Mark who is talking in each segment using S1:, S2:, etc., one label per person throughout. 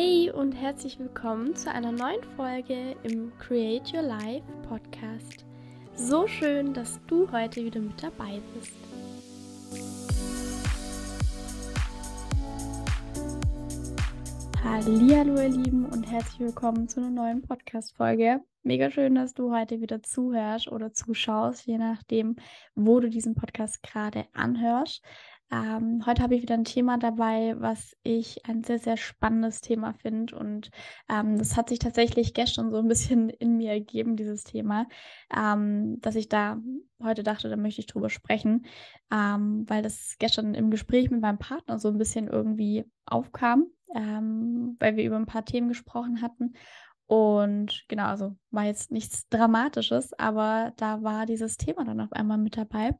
S1: Hey und herzlich willkommen zu einer neuen Folge im Create Your Life Podcast. So schön, dass du heute wieder mit dabei bist. Hallo ihr Lieben und herzlich willkommen zu einer neuen Podcast Folge. Mega schön, dass du heute wieder zuhörst oder zuschaust, je nachdem, wo du diesen Podcast gerade anhörst. Ähm, heute habe ich wieder ein Thema dabei, was ich ein sehr, sehr spannendes Thema finde. Und ähm, das hat sich tatsächlich gestern so ein bisschen in mir ergeben, dieses Thema, ähm, dass ich da heute dachte, da möchte ich drüber sprechen, ähm, weil das gestern im Gespräch mit meinem Partner so ein bisschen irgendwie aufkam, ähm, weil wir über ein paar Themen gesprochen hatten. Und genau, also war jetzt nichts Dramatisches, aber da war dieses Thema dann auf einmal mit dabei.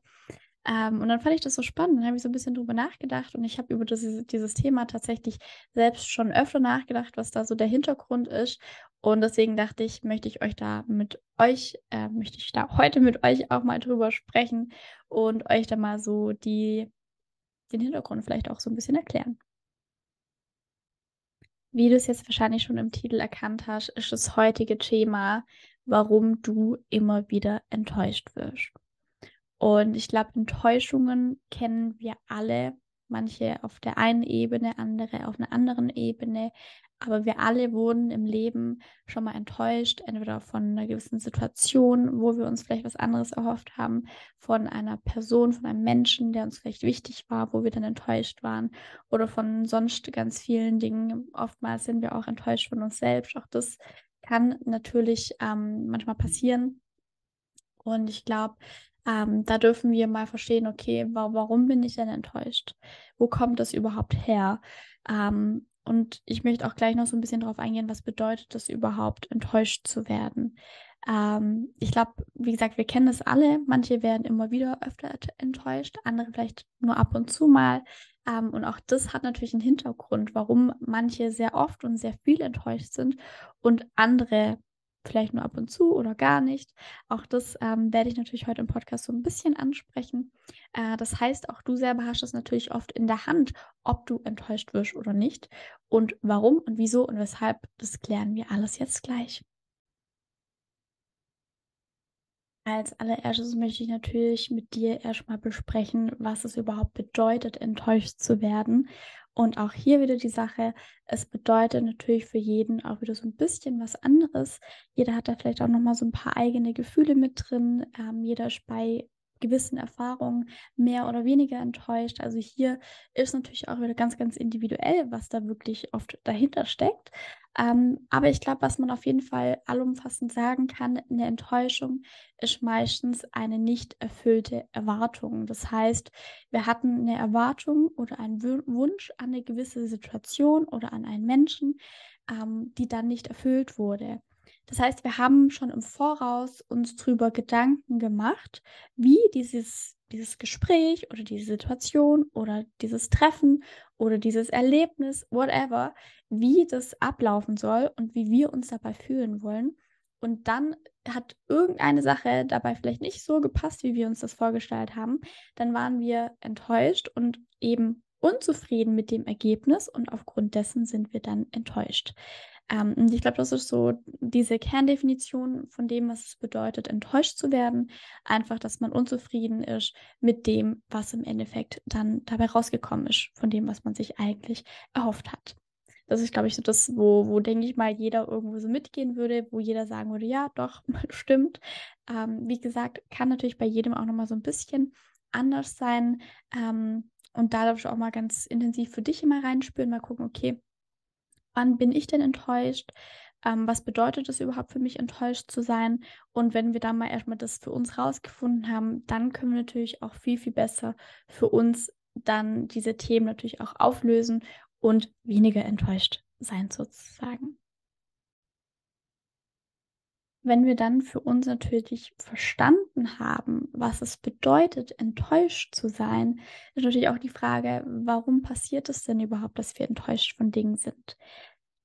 S1: Ähm, und dann fand ich das so spannend, dann habe ich so ein bisschen drüber nachgedacht und ich habe über das, dieses Thema tatsächlich selbst schon öfter nachgedacht, was da so der Hintergrund ist. Und deswegen dachte ich, möchte ich euch da mit euch, äh, möchte ich da heute mit euch auch mal drüber sprechen und euch da mal so die, den Hintergrund vielleicht auch so ein bisschen erklären. Wie du es jetzt wahrscheinlich schon im Titel erkannt hast, ist das heutige Thema, warum du immer wieder enttäuscht wirst. Und ich glaube, Enttäuschungen kennen wir alle. Manche auf der einen Ebene, andere auf einer anderen Ebene. Aber wir alle wurden im Leben schon mal enttäuscht, entweder von einer gewissen Situation, wo wir uns vielleicht was anderes erhofft haben, von einer Person, von einem Menschen, der uns vielleicht wichtig war, wo wir dann enttäuscht waren, oder von sonst ganz vielen Dingen. Oftmals sind wir auch enttäuscht von uns selbst. Auch das kann natürlich ähm, manchmal passieren. Und ich glaube, ähm, da dürfen wir mal verstehen, okay, wa warum bin ich denn enttäuscht? Wo kommt das überhaupt her? Ähm, und ich möchte auch gleich noch so ein bisschen darauf eingehen, was bedeutet das überhaupt, enttäuscht zu werden. Ähm, ich glaube, wie gesagt, wir kennen das alle. Manche werden immer wieder öfter enttäuscht, andere vielleicht nur ab und zu mal. Ähm, und auch das hat natürlich einen Hintergrund, warum manche sehr oft und sehr viel enttäuscht sind und andere vielleicht nur ab und zu oder gar nicht. Auch das ähm, werde ich natürlich heute im Podcast so ein bisschen ansprechen. Äh, das heißt, auch du selber hast es natürlich oft in der Hand, ob du enttäuscht wirst oder nicht. Und warum und wieso und weshalb, das klären wir alles jetzt gleich. Als allererstes möchte ich natürlich mit dir erstmal besprechen, was es überhaupt bedeutet, enttäuscht zu werden. Und auch hier wieder die Sache, es bedeutet natürlich für jeden auch wieder so ein bisschen was anderes. Jeder hat da vielleicht auch nochmal so ein paar eigene Gefühle mit drin. Ähm, jeder ist bei gewissen Erfahrungen mehr oder weniger enttäuscht. Also hier ist natürlich auch wieder ganz, ganz individuell, was da wirklich oft dahinter steckt. Ähm, aber ich glaube, was man auf jeden Fall allumfassend sagen kann, eine Enttäuschung ist meistens eine nicht erfüllte Erwartung. Das heißt, wir hatten eine Erwartung oder einen Wunsch an eine gewisse Situation oder an einen Menschen, ähm, die dann nicht erfüllt wurde. Das heißt, wir haben schon im Voraus uns darüber Gedanken gemacht, wie dieses, dieses Gespräch oder diese Situation oder dieses Treffen oder dieses Erlebnis, whatever, wie das ablaufen soll und wie wir uns dabei fühlen wollen. Und dann hat irgendeine Sache dabei vielleicht nicht so gepasst, wie wir uns das vorgestellt haben. Dann waren wir enttäuscht und eben unzufrieden mit dem Ergebnis und aufgrund dessen sind wir dann enttäuscht. Ähm, und ich glaube, das ist so diese Kerndefinition von dem, was es bedeutet, enttäuscht zu werden. Einfach, dass man unzufrieden ist mit dem, was im Endeffekt dann dabei rausgekommen ist, von dem, was man sich eigentlich erhofft hat. Das ist, glaube ich, so das, wo, wo denke ich mal, jeder irgendwo so mitgehen würde, wo jeder sagen würde, ja, doch, stimmt. Ähm, wie gesagt, kann natürlich bei jedem auch nochmal so ein bisschen anders sein. Ähm, und da darfst du auch mal ganz intensiv für dich immer reinspüren, mal gucken, okay, wann bin ich denn enttäuscht? Ähm, was bedeutet es überhaupt für mich, enttäuscht zu sein? Und wenn wir dann mal erstmal das für uns rausgefunden haben, dann können wir natürlich auch viel, viel besser für uns dann diese Themen natürlich auch auflösen und weniger enttäuscht sein sozusagen. Wenn wir dann für uns natürlich verstanden haben, was es bedeutet, enttäuscht zu sein, ist natürlich auch die Frage, warum passiert es denn überhaupt, dass wir enttäuscht von Dingen sind?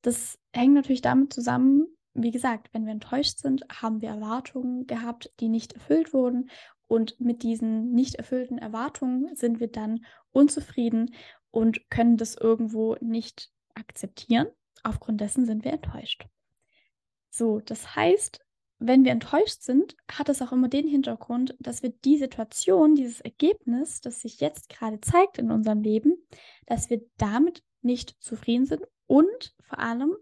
S1: Das hängt natürlich damit zusammen, wie gesagt, wenn wir enttäuscht sind, haben wir Erwartungen gehabt, die nicht erfüllt wurden. Und mit diesen nicht erfüllten Erwartungen sind wir dann unzufrieden und können das irgendwo nicht akzeptieren aufgrund dessen sind wir enttäuscht. So, das heißt, wenn wir enttäuscht sind, hat es auch immer den Hintergrund, dass wir die Situation, dieses Ergebnis, das sich jetzt gerade zeigt in unserem Leben, dass wir damit nicht zufrieden sind und vor allem,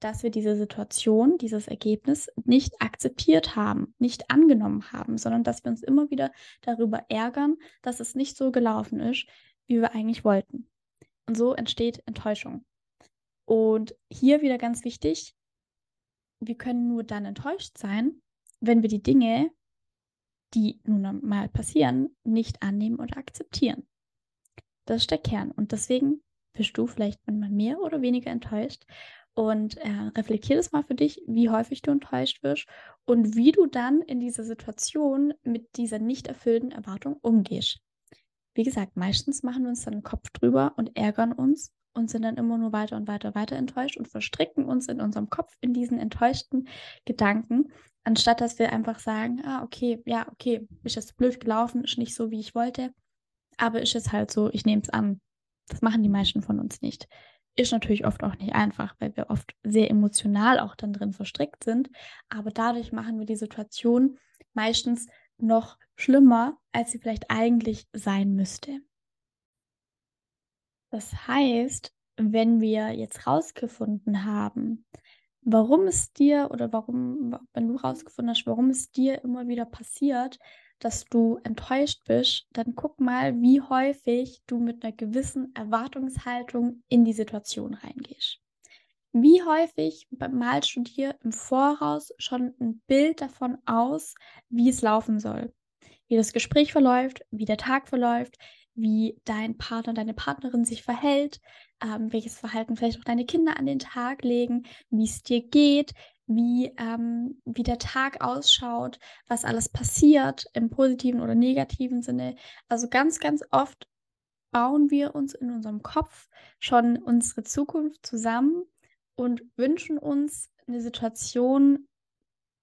S1: dass wir diese Situation, dieses Ergebnis nicht akzeptiert haben, nicht angenommen haben, sondern dass wir uns immer wieder darüber ärgern, dass es nicht so gelaufen ist, wie wir eigentlich wollten. Und so entsteht Enttäuschung. Und hier wieder ganz wichtig, wir können nur dann enttäuscht sein, wenn wir die Dinge, die nun mal passieren, nicht annehmen oder akzeptieren. Das ist der Kern. Und deswegen bist du vielleicht manchmal mehr oder weniger enttäuscht. Und äh, reflektier das mal für dich, wie häufig du enttäuscht wirst und wie du dann in dieser Situation mit dieser nicht erfüllten Erwartung umgehst. Wie gesagt, meistens machen wir uns dann einen Kopf drüber und ärgern uns und sind dann immer nur weiter und weiter, weiter enttäuscht und verstricken uns in unserem Kopf in diesen enttäuschten Gedanken, anstatt dass wir einfach sagen, ah, okay, ja, okay, ist jetzt blöd gelaufen, ist nicht so, wie ich wollte, aber ist es halt so, ich nehme es an. Das machen die meisten von uns nicht. Ist natürlich oft auch nicht einfach, weil wir oft sehr emotional auch dann drin verstrickt sind, aber dadurch machen wir die Situation meistens noch schlimmer, als sie vielleicht eigentlich sein müsste. Das heißt, wenn wir jetzt rausgefunden haben, warum es dir oder warum, wenn du rausgefunden hast, warum es dir immer wieder passiert, dass du enttäuscht bist, dann guck mal, wie häufig du mit einer gewissen Erwartungshaltung in die Situation reingehst. Wie häufig malst du dir im Voraus schon ein Bild davon aus, wie es laufen soll? Wie das Gespräch verläuft, wie der Tag verläuft, wie dein Partner, deine Partnerin sich verhält, ähm, welches Verhalten vielleicht auch deine Kinder an den Tag legen, wie es dir geht, wie, ähm, wie der Tag ausschaut, was alles passiert im positiven oder negativen Sinne. Also ganz, ganz oft bauen wir uns in unserem Kopf schon unsere Zukunft zusammen und wünschen uns eine Situation,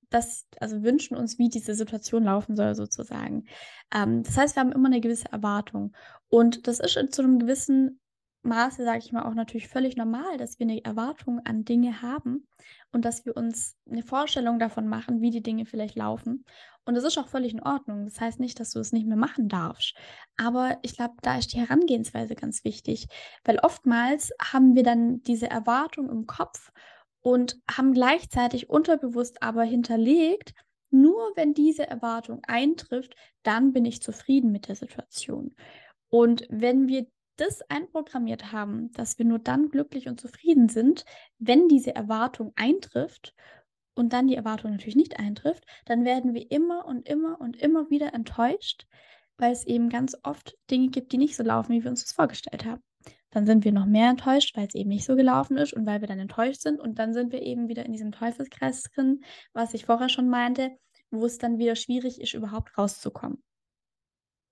S1: das, also wünschen uns, wie diese Situation laufen soll, sozusagen. Ähm, das heißt, wir haben immer eine gewisse Erwartung. Und das ist zu einem gewissen Maße, sage ich mal, auch natürlich völlig normal, dass wir eine Erwartung an Dinge haben und dass wir uns eine Vorstellung davon machen, wie die Dinge vielleicht laufen. Und das ist auch völlig in Ordnung. Das heißt nicht, dass du es nicht mehr machen darfst. Aber ich glaube, da ist die Herangehensweise ganz wichtig, weil oftmals haben wir dann diese Erwartung im Kopf und haben gleichzeitig unterbewusst aber hinterlegt, nur wenn diese Erwartung eintrifft, dann bin ich zufrieden mit der Situation. Und wenn wir das einprogrammiert haben, dass wir nur dann glücklich und zufrieden sind, wenn diese Erwartung eintrifft und dann die Erwartung natürlich nicht eintrifft, dann werden wir immer und immer und immer wieder enttäuscht, weil es eben ganz oft Dinge gibt, die nicht so laufen, wie wir uns das vorgestellt haben. Dann sind wir noch mehr enttäuscht, weil es eben nicht so gelaufen ist und weil wir dann enttäuscht sind und dann sind wir eben wieder in diesem Teufelskreis drin, was ich vorher schon meinte, wo es dann wieder schwierig ist, überhaupt rauszukommen.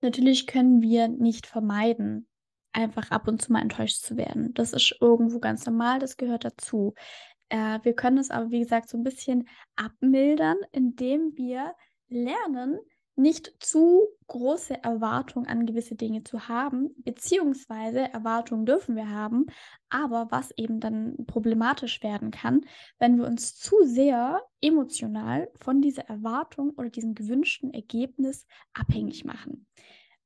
S1: Natürlich können wir nicht vermeiden, einfach ab und zu mal enttäuscht zu werden. Das ist irgendwo ganz normal, das gehört dazu. Äh, wir können es aber, wie gesagt, so ein bisschen abmildern, indem wir lernen, nicht zu große Erwartungen an gewisse Dinge zu haben, beziehungsweise Erwartungen dürfen wir haben, aber was eben dann problematisch werden kann, wenn wir uns zu sehr emotional von dieser Erwartung oder diesem gewünschten Ergebnis abhängig machen.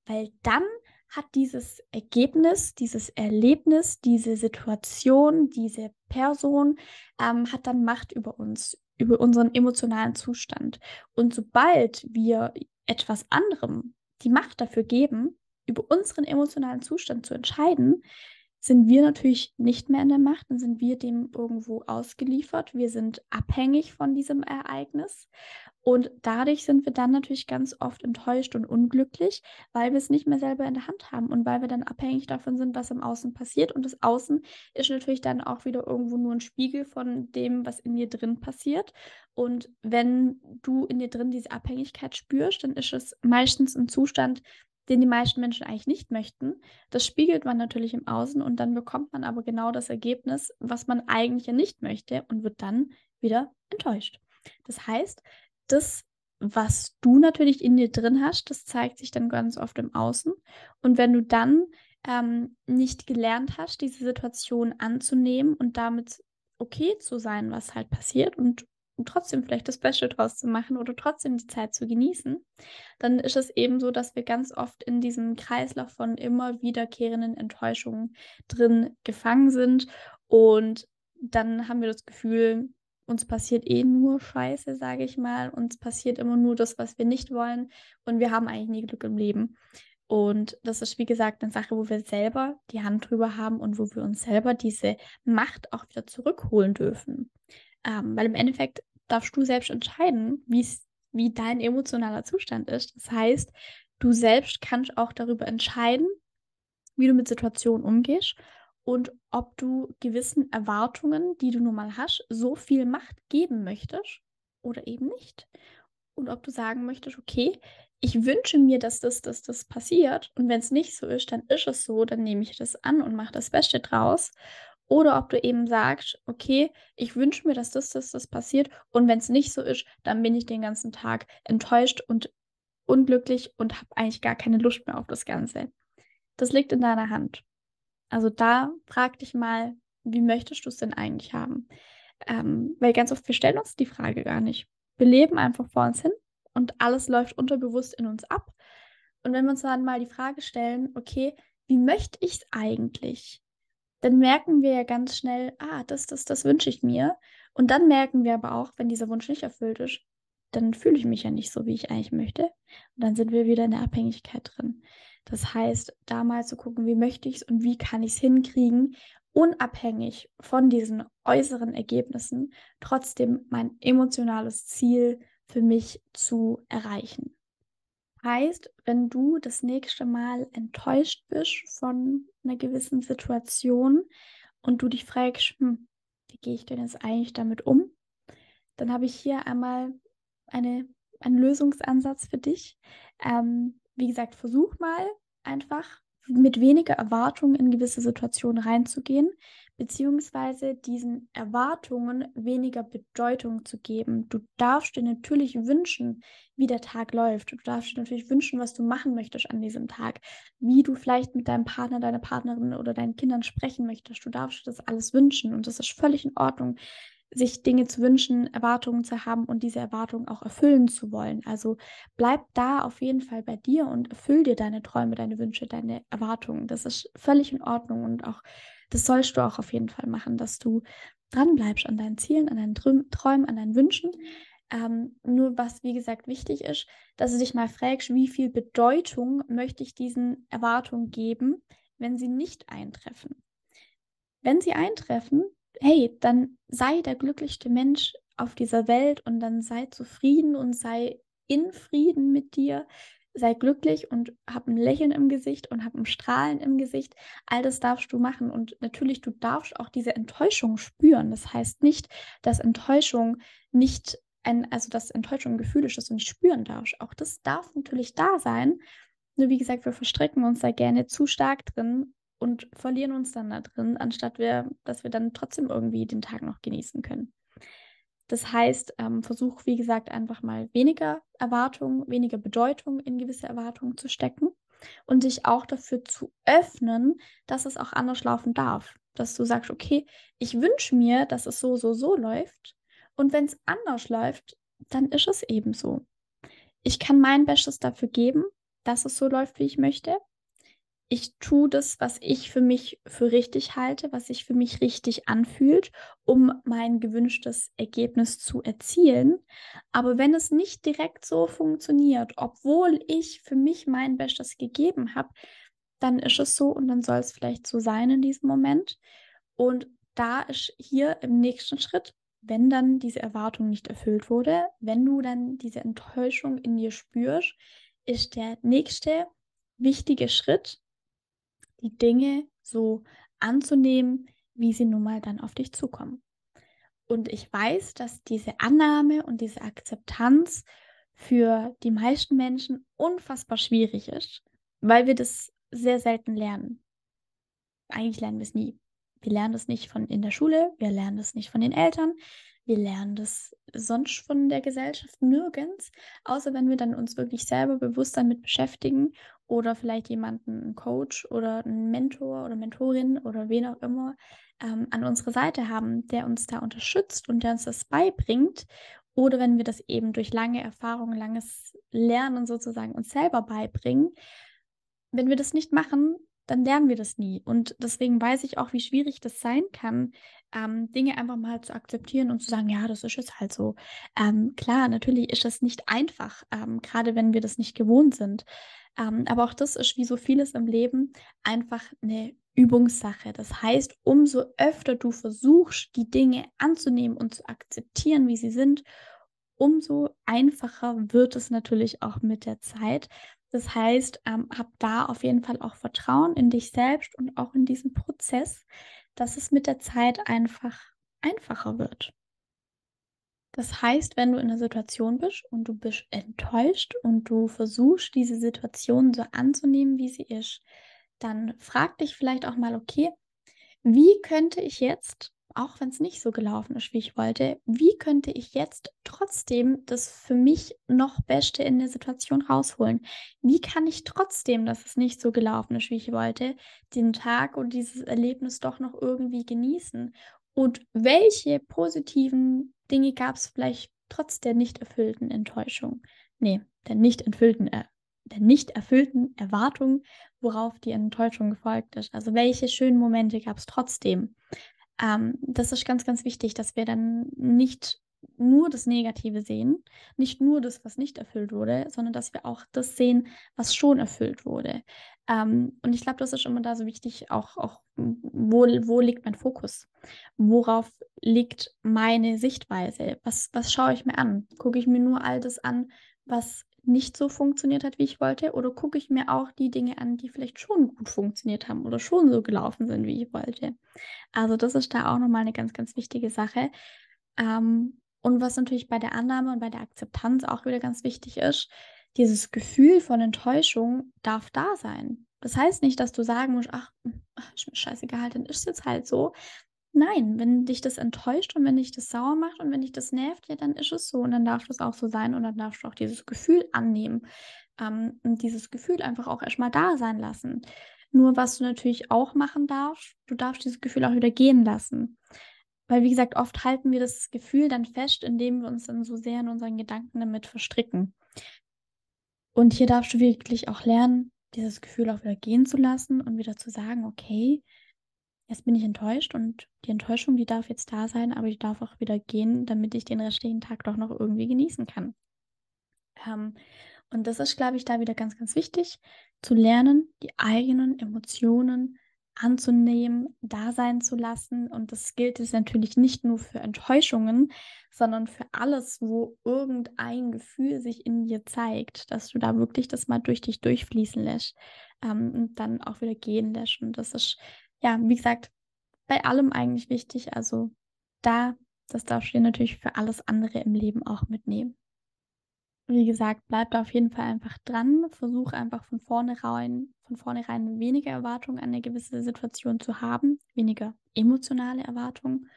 S1: Weil dann hat dieses Ergebnis, dieses Erlebnis, diese Situation, diese Person, ähm, hat dann Macht über uns, über unseren emotionalen Zustand. Und sobald wir etwas anderem die Macht dafür geben, über unseren emotionalen Zustand zu entscheiden, sind wir natürlich nicht mehr in der Macht, dann sind wir dem irgendwo ausgeliefert. Wir sind abhängig von diesem Ereignis. Und dadurch sind wir dann natürlich ganz oft enttäuscht und unglücklich, weil wir es nicht mehr selber in der Hand haben und weil wir dann abhängig davon sind, was im Außen passiert. Und das Außen ist natürlich dann auch wieder irgendwo nur ein Spiegel von dem, was in dir drin passiert. Und wenn du in dir drin diese Abhängigkeit spürst, dann ist es meistens ein Zustand, den die meisten Menschen eigentlich nicht möchten. Das spiegelt man natürlich im Außen und dann bekommt man aber genau das Ergebnis, was man eigentlich ja nicht möchte und wird dann wieder enttäuscht. Das heißt, das, was du natürlich in dir drin hast, das zeigt sich dann ganz oft im Außen. Und wenn du dann ähm, nicht gelernt hast, diese Situation anzunehmen und damit okay zu sein, was halt passiert und und trotzdem vielleicht das Beste draus zu machen oder trotzdem die Zeit zu genießen, dann ist es eben so, dass wir ganz oft in diesem Kreislauf von immer wiederkehrenden Enttäuschungen drin gefangen sind und dann haben wir das Gefühl, uns passiert eh nur Scheiße, sage ich mal. Uns passiert immer nur das, was wir nicht wollen und wir haben eigentlich nie Glück im Leben. Und das ist, wie gesagt, eine Sache, wo wir selber die Hand drüber haben und wo wir uns selber diese Macht auch wieder zurückholen dürfen. Ähm, weil im Endeffekt darfst du selbst entscheiden, wie dein emotionaler Zustand ist. Das heißt, du selbst kannst auch darüber entscheiden, wie du mit Situationen umgehst und ob du gewissen Erwartungen, die du nun mal hast, so viel Macht geben möchtest oder eben nicht. Und ob du sagen möchtest, okay, ich wünsche mir, dass das, das, das passiert. Und wenn es nicht so ist, dann ist es so, dann nehme ich das an und mache das Beste draus. Oder ob du eben sagst, okay, ich wünsche mir, dass das, das, das passiert. Und wenn es nicht so ist, dann bin ich den ganzen Tag enttäuscht und unglücklich und habe eigentlich gar keine Lust mehr auf das Ganze. Das liegt in deiner Hand. Also da frag dich mal, wie möchtest du es denn eigentlich haben? Ähm, weil ganz oft, wir stellen uns die Frage gar nicht. Wir leben einfach vor uns hin und alles läuft unterbewusst in uns ab. Und wenn wir uns dann mal die Frage stellen, okay, wie möchte ich es eigentlich? Dann merken wir ja ganz schnell, ah, das, das, das wünsche ich mir. Und dann merken wir aber auch, wenn dieser Wunsch nicht erfüllt ist, dann fühle ich mich ja nicht so, wie ich eigentlich möchte. Und dann sind wir wieder in der Abhängigkeit drin. Das heißt, da mal zu gucken, wie möchte ich es und wie kann ich es hinkriegen, unabhängig von diesen äußeren Ergebnissen, trotzdem mein emotionales Ziel für mich zu erreichen. Heißt, wenn du das nächste Mal enttäuscht bist von einer gewissen Situation und du dich fragst, hm, wie gehe ich denn jetzt eigentlich damit um, dann habe ich hier einmal eine, einen Lösungsansatz für dich. Ähm, wie gesagt, versuch mal einfach mit weniger Erwartungen in gewisse Situationen reinzugehen, beziehungsweise diesen Erwartungen weniger Bedeutung zu geben. Du darfst dir natürlich wünschen, wie der Tag läuft. Du darfst dir natürlich wünschen, was du machen möchtest an diesem Tag, wie du vielleicht mit deinem Partner, deiner Partnerin oder deinen Kindern sprechen möchtest. Du darfst dir das alles wünschen und das ist völlig in Ordnung sich Dinge zu wünschen, Erwartungen zu haben und diese Erwartungen auch erfüllen zu wollen. Also bleib da auf jeden Fall bei dir und erfüll dir deine Träume, deine Wünsche, deine Erwartungen. Das ist völlig in Ordnung und auch das sollst du auch auf jeden Fall machen, dass du dran bleibst an deinen Zielen, an deinen Träumen, an deinen Wünschen. Ähm, nur was, wie gesagt, wichtig ist, dass du dich mal fragst, wie viel Bedeutung möchte ich diesen Erwartungen geben, wenn sie nicht eintreffen. Wenn sie eintreffen, hey, dann sei der glücklichste Mensch auf dieser Welt und dann sei zufrieden und sei in Frieden mit dir, sei glücklich und hab ein Lächeln im Gesicht und hab ein Strahlen im Gesicht. All das darfst du machen und natürlich du darfst auch diese Enttäuschung spüren. Das heißt nicht, dass Enttäuschung nicht ein, also dass Enttäuschung ein Gefühl ist, das du nicht spüren darfst. Auch das darf natürlich da sein. Nur wie gesagt, wir verstricken uns da gerne zu stark drin und verlieren uns dann da drin, anstatt wir, dass wir dann trotzdem irgendwie den Tag noch genießen können. Das heißt, ähm, versuch, wie gesagt, einfach mal weniger Erwartung, weniger Bedeutung in gewisse Erwartungen zu stecken und dich auch dafür zu öffnen, dass es auch anders laufen darf. Dass du sagst, okay, ich wünsche mir, dass es so, so, so läuft. Und wenn es anders läuft, dann ist es eben so. Ich kann mein Bestes dafür geben, dass es so läuft, wie ich möchte ich tue das, was ich für mich für richtig halte, was sich für mich richtig anfühlt, um mein gewünschtes Ergebnis zu erzielen. Aber wenn es nicht direkt so funktioniert, obwohl ich für mich mein Bestes gegeben habe, dann ist es so und dann soll es vielleicht so sein in diesem Moment. Und da ist hier im nächsten Schritt, wenn dann diese Erwartung nicht erfüllt wurde, wenn du dann diese Enttäuschung in dir spürst, ist der nächste wichtige Schritt, die Dinge so anzunehmen, wie sie nun mal dann auf dich zukommen. Und ich weiß, dass diese Annahme und diese Akzeptanz für die meisten Menschen unfassbar schwierig ist, weil wir das sehr selten lernen. Eigentlich lernen wir es nie. Wir lernen das nicht von in der Schule, wir lernen das nicht von den Eltern, wir lernen das sonst von der Gesellschaft nirgends, außer wenn wir dann uns wirklich selber bewusst damit beschäftigen oder vielleicht jemanden, einen Coach oder einen Mentor oder Mentorin oder wen auch immer ähm, an unserer Seite haben, der uns da unterstützt und der uns das beibringt. Oder wenn wir das eben durch lange Erfahrung, langes Lernen sozusagen uns selber beibringen. Wenn wir das nicht machen, dann lernen wir das nie. Und deswegen weiß ich auch, wie schwierig das sein kann, ähm, Dinge einfach mal zu akzeptieren und zu sagen, ja, das ist jetzt halt so. Ähm, klar, natürlich ist das nicht einfach, ähm, gerade wenn wir das nicht gewohnt sind. Ähm, aber auch das ist wie so vieles im Leben einfach eine Übungssache. Das heißt, umso öfter du versuchst, die Dinge anzunehmen und zu akzeptieren, wie sie sind, umso einfacher wird es natürlich auch mit der Zeit. Das heißt, ähm, hab da auf jeden Fall auch Vertrauen in dich selbst und auch in diesen Prozess, dass es mit der Zeit einfach einfacher wird. Das heißt, wenn du in einer Situation bist und du bist enttäuscht und du versuchst, diese Situation so anzunehmen, wie sie ist, dann frag dich vielleicht auch mal, okay, wie könnte ich jetzt auch wenn es nicht so gelaufen ist, wie ich wollte, wie könnte ich jetzt trotzdem das für mich noch Beste in der Situation rausholen? Wie kann ich trotzdem, dass es nicht so gelaufen ist, wie ich wollte, den Tag und dieses Erlebnis doch noch irgendwie genießen? Und welche positiven Dinge gab es vielleicht trotz der nicht erfüllten Enttäuschung? Nee, der nicht erfüllten, äh, der nicht erfüllten Erwartung, worauf die Enttäuschung gefolgt ist. Also welche schönen Momente gab es trotzdem? Ähm, das ist ganz, ganz wichtig, dass wir dann nicht nur das Negative sehen, nicht nur das, was nicht erfüllt wurde, sondern dass wir auch das sehen, was schon erfüllt wurde. Ähm, und ich glaube, das ist immer da so wichtig, auch, auch wo, wo liegt mein Fokus? Worauf liegt meine Sichtweise? Was, was schaue ich mir an? Gucke ich mir nur all das an, was nicht so funktioniert hat, wie ich wollte? Oder gucke ich mir auch die Dinge an, die vielleicht schon gut funktioniert haben oder schon so gelaufen sind, wie ich wollte? Also das ist da auch nochmal eine ganz, ganz wichtige Sache. Ähm, und was natürlich bei der Annahme und bei der Akzeptanz auch wieder ganz wichtig ist, dieses Gefühl von Enttäuschung darf da sein. Das heißt nicht, dass du sagen musst, ach, ist mir scheißegal, dann ist es jetzt halt so, Nein, wenn dich das enttäuscht und wenn dich das sauer macht und wenn dich das nervt, ja, dann ist es so und dann darf das auch so sein und dann darfst du auch dieses Gefühl annehmen ähm, und dieses Gefühl einfach auch erstmal da sein lassen. Nur was du natürlich auch machen darfst, du darfst dieses Gefühl auch wieder gehen lassen. Weil, wie gesagt, oft halten wir das Gefühl dann fest, indem wir uns dann so sehr in unseren Gedanken damit verstricken. Und hier darfst du wirklich auch lernen, dieses Gefühl auch wieder gehen zu lassen und wieder zu sagen, okay, Jetzt bin ich enttäuscht und die Enttäuschung, die darf jetzt da sein, aber die darf auch wieder gehen, damit ich den restlichen Tag doch noch irgendwie genießen kann. Ähm, und das ist, glaube ich, da wieder ganz, ganz wichtig, zu lernen, die eigenen Emotionen anzunehmen, da sein zu lassen. Und das gilt jetzt natürlich nicht nur für Enttäuschungen, sondern für alles, wo irgendein Gefühl sich in dir zeigt, dass du da wirklich das mal durch dich durchfließen lässt ähm, und dann auch wieder gehen lässt. Und das ist ja, wie gesagt, bei allem eigentlich wichtig. Also da, das darfst du natürlich für alles andere im Leben auch mitnehmen. Wie gesagt, bleib da auf jeden Fall einfach dran. Versuch einfach von vornherein, von vornherein weniger Erwartungen an eine gewisse Situation zu haben, weniger emotionale Erwartungen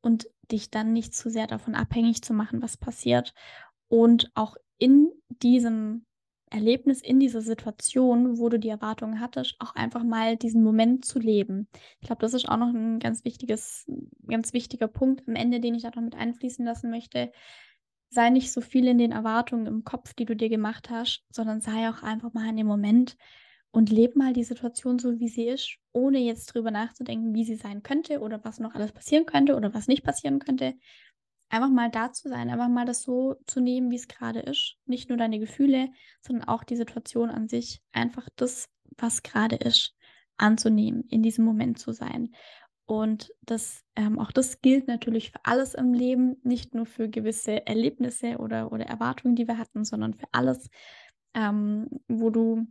S1: und dich dann nicht zu sehr davon abhängig zu machen, was passiert. Und auch in diesem Erlebnis in dieser Situation, wo du die Erwartungen hattest, auch einfach mal diesen Moment zu leben. Ich glaube, das ist auch noch ein ganz wichtiges, ganz wichtiger Punkt am Ende, den ich da noch mit einfließen lassen möchte. Sei nicht so viel in den Erwartungen im Kopf, die du dir gemacht hast, sondern sei auch einfach mal in dem Moment und lebe mal die Situation so, wie sie ist, ohne jetzt drüber nachzudenken, wie sie sein könnte oder was noch alles passieren könnte oder was nicht passieren könnte, einfach mal da zu sein, einfach mal das so zu nehmen, wie es gerade ist. Nicht nur deine Gefühle, sondern auch die Situation an sich. Einfach das, was gerade ist, anzunehmen, in diesem Moment zu sein. Und das, ähm, auch das gilt natürlich für alles im Leben, nicht nur für gewisse Erlebnisse oder, oder Erwartungen, die wir hatten, sondern für alles, ähm, wo du,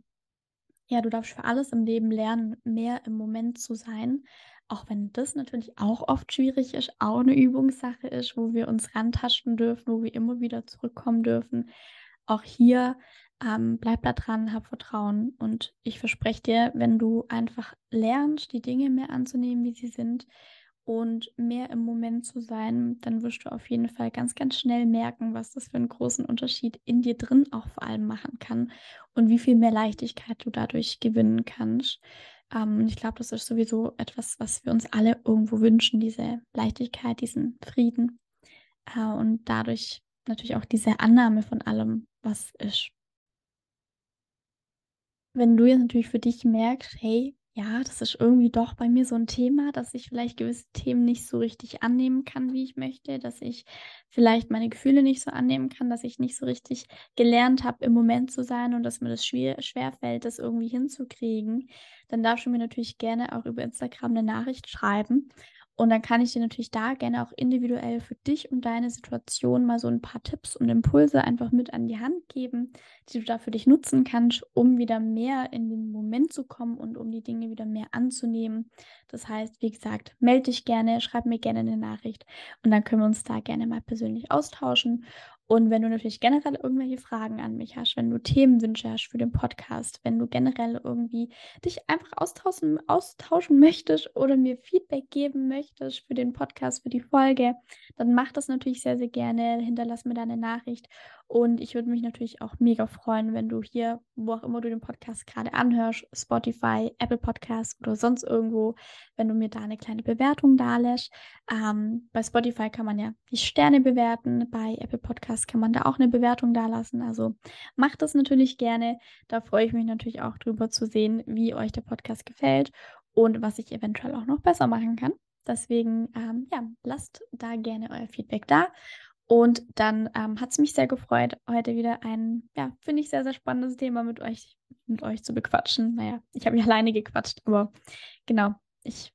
S1: ja, du darfst für alles im Leben lernen, mehr im Moment zu sein auch wenn das natürlich auch oft schwierig ist, auch eine Übungssache ist, wo wir uns rantasten dürfen, wo wir immer wieder zurückkommen dürfen. Auch hier ähm, bleib da dran, hab Vertrauen und ich verspreche dir, wenn du einfach lernst, die Dinge mehr anzunehmen, wie sie sind und mehr im Moment zu sein, dann wirst du auf jeden Fall ganz, ganz schnell merken, was das für einen großen Unterschied in dir drin auch vor allem machen kann und wie viel mehr Leichtigkeit du dadurch gewinnen kannst. Ähm, ich glaube, das ist sowieso etwas, was wir uns alle irgendwo wünschen, diese Leichtigkeit, diesen Frieden äh, und dadurch natürlich auch diese Annahme von allem, was ist. Wenn du jetzt natürlich für dich merkst, hey, ja, das ist irgendwie doch bei mir so ein Thema, dass ich vielleicht gewisse Themen nicht so richtig annehmen kann, wie ich möchte, dass ich vielleicht meine Gefühle nicht so annehmen kann, dass ich nicht so richtig gelernt habe, im Moment zu sein und dass mir das schwer schwerfällt, das irgendwie hinzukriegen, dann darfst du mir natürlich gerne auch über Instagram eine Nachricht schreiben und dann kann ich dir natürlich da gerne auch individuell für dich und deine Situation mal so ein paar Tipps und Impulse einfach mit an die Hand geben, die du da für dich nutzen kannst, um wieder mehr in den Moment zu kommen und um die Dinge wieder mehr anzunehmen. Das heißt, wie gesagt, melde dich gerne, schreib mir gerne eine Nachricht und dann können wir uns da gerne mal persönlich austauschen. Und wenn du natürlich generell irgendwelche Fragen an mich hast, wenn du Themenwünsche hast für den Podcast, wenn du generell irgendwie dich einfach austauschen, austauschen möchtest oder mir Feedback geben möchtest für den Podcast, für die Folge, dann mach das natürlich sehr, sehr gerne. Hinterlass mir deine Nachricht. Und ich würde mich natürlich auch mega freuen, wenn du hier, wo auch immer du den Podcast gerade anhörst, Spotify, Apple Podcast oder sonst irgendwo, wenn du mir da eine kleine Bewertung da lässt. Ähm, bei Spotify kann man ja die Sterne bewerten, bei Apple Podcast kann man da auch eine Bewertung da lassen. Also macht das natürlich gerne. Da freue ich mich natürlich auch drüber zu sehen, wie euch der Podcast gefällt und was ich eventuell auch noch besser machen kann. Deswegen, ähm, ja, lasst da gerne euer Feedback da. Und dann ähm, hat es mich sehr gefreut, heute wieder ein, ja, finde ich sehr, sehr spannendes Thema mit euch, mit euch zu bequatschen. Naja, ich habe mich alleine gequatscht, aber genau, ich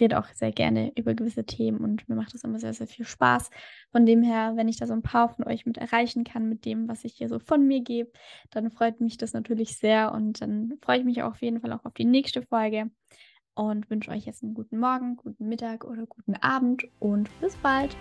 S1: rede auch sehr gerne über gewisse Themen und mir macht das immer sehr, sehr viel Spaß. Von dem her, wenn ich da so ein paar von euch mit erreichen kann, mit dem, was ich hier so von mir gebe, dann freut mich das natürlich sehr und dann freue ich mich auf jeden Fall auch auf die nächste Folge und wünsche euch jetzt einen guten Morgen, guten Mittag oder guten Abend und bis bald.